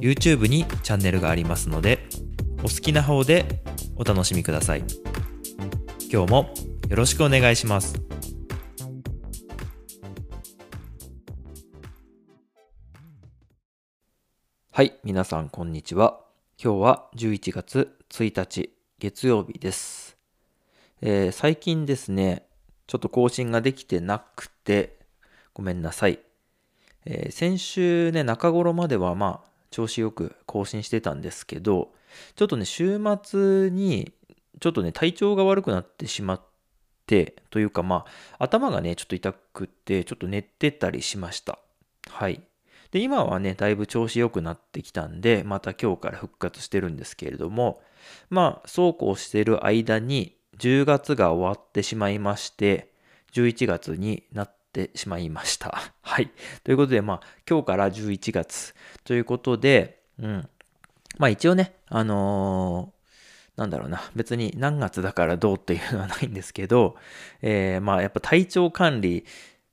YouTube にチャンネルがありますのでお好きな方でお楽しみください。今日もよろしくお願いします。はい皆さんこんにちは。今日は11月1日月曜日です、えー最近ですねちょっと更新ができてなくてごめんなさい。えー先週ね、中頃まではまあ、調子よく更新してたんですけど、ちょっとね、週末に、ちょっとね、体調が悪くなってしまって、というかまあ、頭がね、ちょっと痛くって、ちょっと寝てたりしました。はい。で、今はね、だいぶ調子良くなってきたんで、また今日から復活してるんですけれども、まあ、そうこうしてる間に、10月が終わってしまいまして、11月になってしまいました。はい。ということで、まあ、今日から11月ということで、うん。まあ一応ね、あのーなんだろうな、別に何月だからどうっていうのはないんですけど、えーまあやっぱ体調管理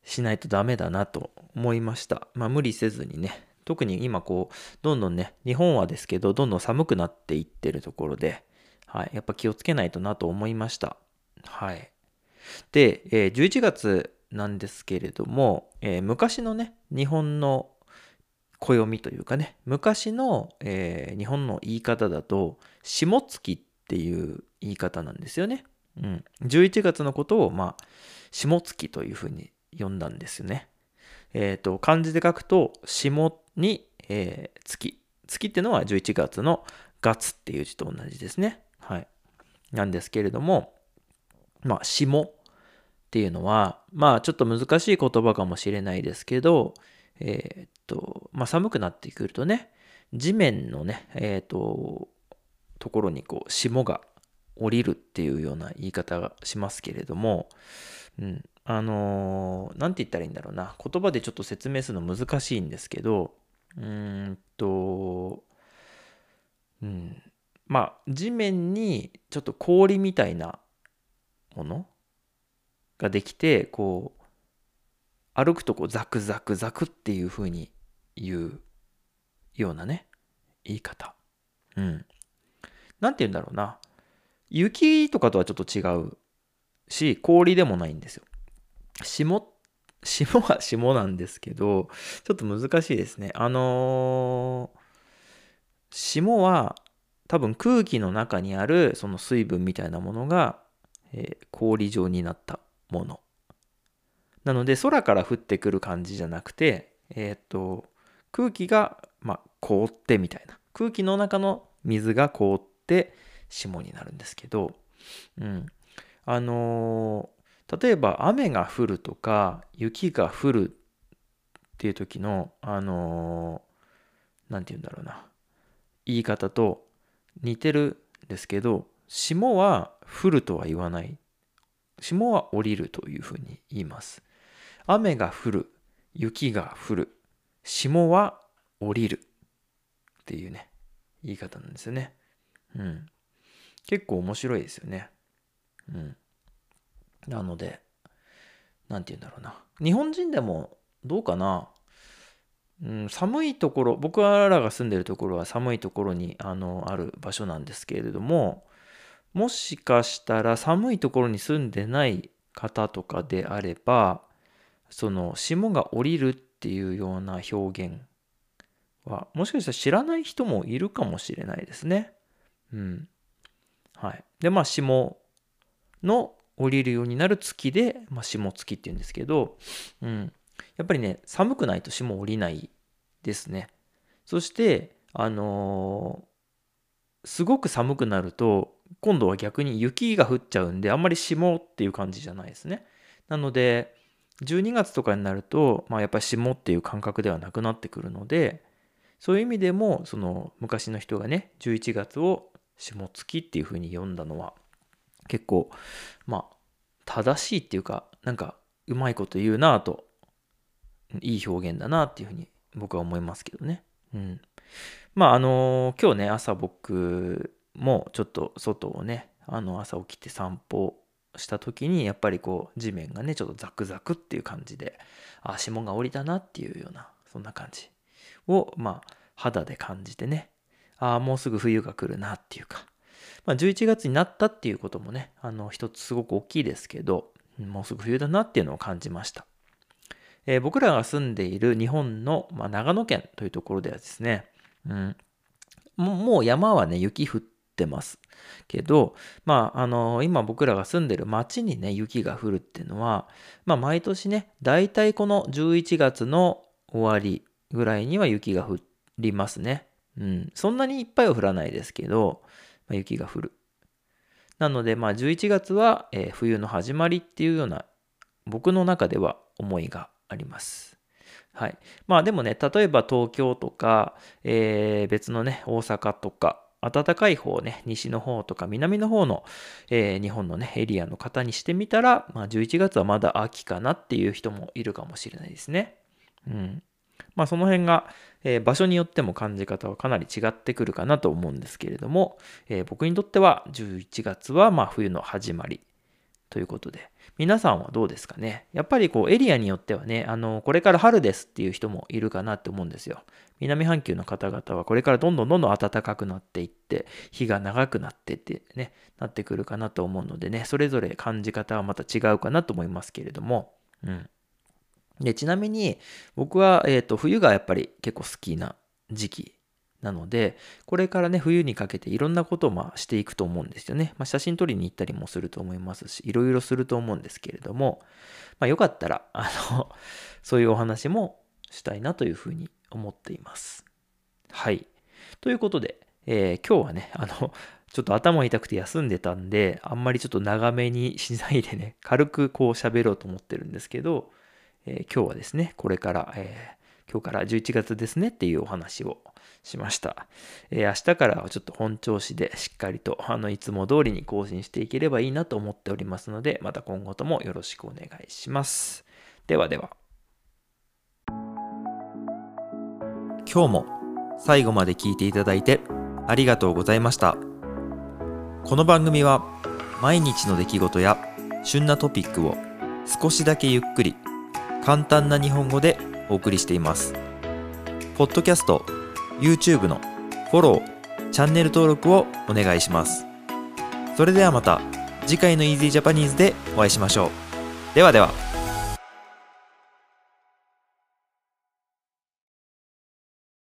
しないとダメだなと思いました。まあ無理せずにね、特に今こう、どんどんね、日本はですけど、どんどん寒くなっていってるところで、はい、やっぱ気をつけないとなと思いました。はい。で、えー11月なんですけれども、えー昔のね、日本の暦というかね、昔の、えー日本の言い方だと、下月っていう言い方なんですよね。うん。11月のことを、まあ、下月というふうに呼んだんですよね。えっ、と、漢字で書くと、下に、えー月。月っていうのは11月の月っていう字と同じですね。はい。なんですけれども、まあ、下っていうのは、まあ、ちょっと難しい言葉かもしれないですけど、えーっと、まあ、寒くなってくるとね、地面のね、えーっと、ところにこう、霜が降りるっていうような言い方がしますけれども、うん、あのーなんて言ったらいいんだろうな。言葉でちょっと説明するの難しいんですけど、うんと、うん、まあ、地面にちょっと氷みたいなものができて、こう、歩くとこうザクザクザクっていう風に言うようなね、言い方。うん。なんて言うんだろうな。雪とかとはちょっと違うし、氷でもないんですよ。霜、霜は霜なんですけど、ちょっと難しいですね。あのー霜は多分空気の中にあるその水分みたいなものが、えー氷状になったもの。なので空から降ってくる感じじゃなくて、えーっと、空気が、まあ、凍ってみたいな。空気の中の水が凍って霜になるんですけど、うん。あのー例えば雨が降るとか雪が降るっていう時の、あのーて言うんだろうな。言い方と似てるんですけど、霜は降るとは言わない。霜は降りるというふうに言います。雨が降る、雪が降る、霜は降りるっていうね、言い方なんですよね。うん。結構面白いですよね。うん。なので、なんて言うんだろうな。日本人でもどうかな。うん、寒いところ、僕らが住んでるところは寒いところにあのある場所なんですけれども、もしかしたら寒いところに住んでない方とかであれば、その霜が降りるっていうような表現は、もしかしたら知らない人もいるかもしれないですね。うん。はい。で、まあ、霜の降りるようになる月で、まあ、霜月っていうんですけど、うん。やっぱりね、寒くないと霜降りないですね。そして、あのーすごく寒くなると、今度は逆に雪が降っちゃうんで、あんまり霜っていう感じじゃないですね。なので、12月とかになると、まあやっぱり霜っていう感覚ではなくなってくるので、そういう意味でもその昔の人がね11月を下月っていうふうに読んだのは結構まあ正しいっていうかなんかうまいこと言うなといい表現だなっていうふうに僕は思いますけどね。うん。まああの今日ね朝僕もちょっと外をねあの朝起きて散歩した時にやっぱりこう地面がねちょっとザクザクっていう感じであ霜が降りたなっていうようなそんな感じをまあ肌で感じてねああもうすぐ冬が来るなっていうか、まあ、11月になったっていうこともねあの一つすごく大きいですけどもうすぐ冬だなっていうのを感じました、えー、僕らが住んでいる日本の、まあ、長野県というところではですね、うん、もう山はね雪降ってますけど、まあ、あの、今僕らが住んでる町にね、雪が降るっていうのは、まあ、毎年ね、大体この11月の終わりぐらいには雪が降りますね。うん。そんなにいっぱいは降らないですけど、まあ、雪が降る。なので、まあ、11月は、えー、冬の始まりっていうような、僕の中では思いがあります。はい。まあでもね、例えば東京とか、えー、別のね、大阪とか、暖かい方ね、西の方とか南の方の、えー、日本のね、エリアの方にしてみたら、まあ、11月はまだ秋かなっていう人もいるかもしれないですね。うん。まあ、その辺が、えー、場所によっても感じ方はかなり違ってくるかなと思うんですけれども、えー、僕にとっては11月はま冬の始まりということで、皆さんはどうですかね？やっぱりこうエリアによってはね、あの、これから春ですっていう人もいるかなって思うんですよ。南半球の方々はこれからどんどんどんどん暖かくなっていって、日が長くなってってね、なってくるかなと思うのでね、それぞれ感じ方はまた違うかなと思いますけれども、うん。で、ちなみに僕は、えっ、ー、と、冬がやっぱり結構好きな時期なので、これからね、冬にかけていろんなことをまあしていくと思うんですよね。まあ、写真撮りに行ったりもすると思いますし、いろいろすると思うんですけれども、まあ、よかったら、あの、そういうお話もしたいなというふうに思っています。はい。ということで、えー、今日はね、あの、ちょっと頭痛くて休んでたんで、あんまりちょっと長めにしないでね、軽くこう喋ろうと思ってるんですけど、えー、今日はですね、これから、えー、今日から11月ですねっていうお話をしました。えー、明日からはちょっと本調子でしっかりとあのいつも通りに更新していければいいなと思っておりますので、また今後ともよろしくお願いします。ではでは。今日も最後まで聞いていただいてありがとうございました。この番組は毎日の出来事や旬なトピックを少しだけゆっくり簡単な日本語でお送りしています。ポッドキャスト YouTube のフォロー、チャンネル登録をお願いします。それではまた次回の Easy Japanese でお会いしましょう。ではでは。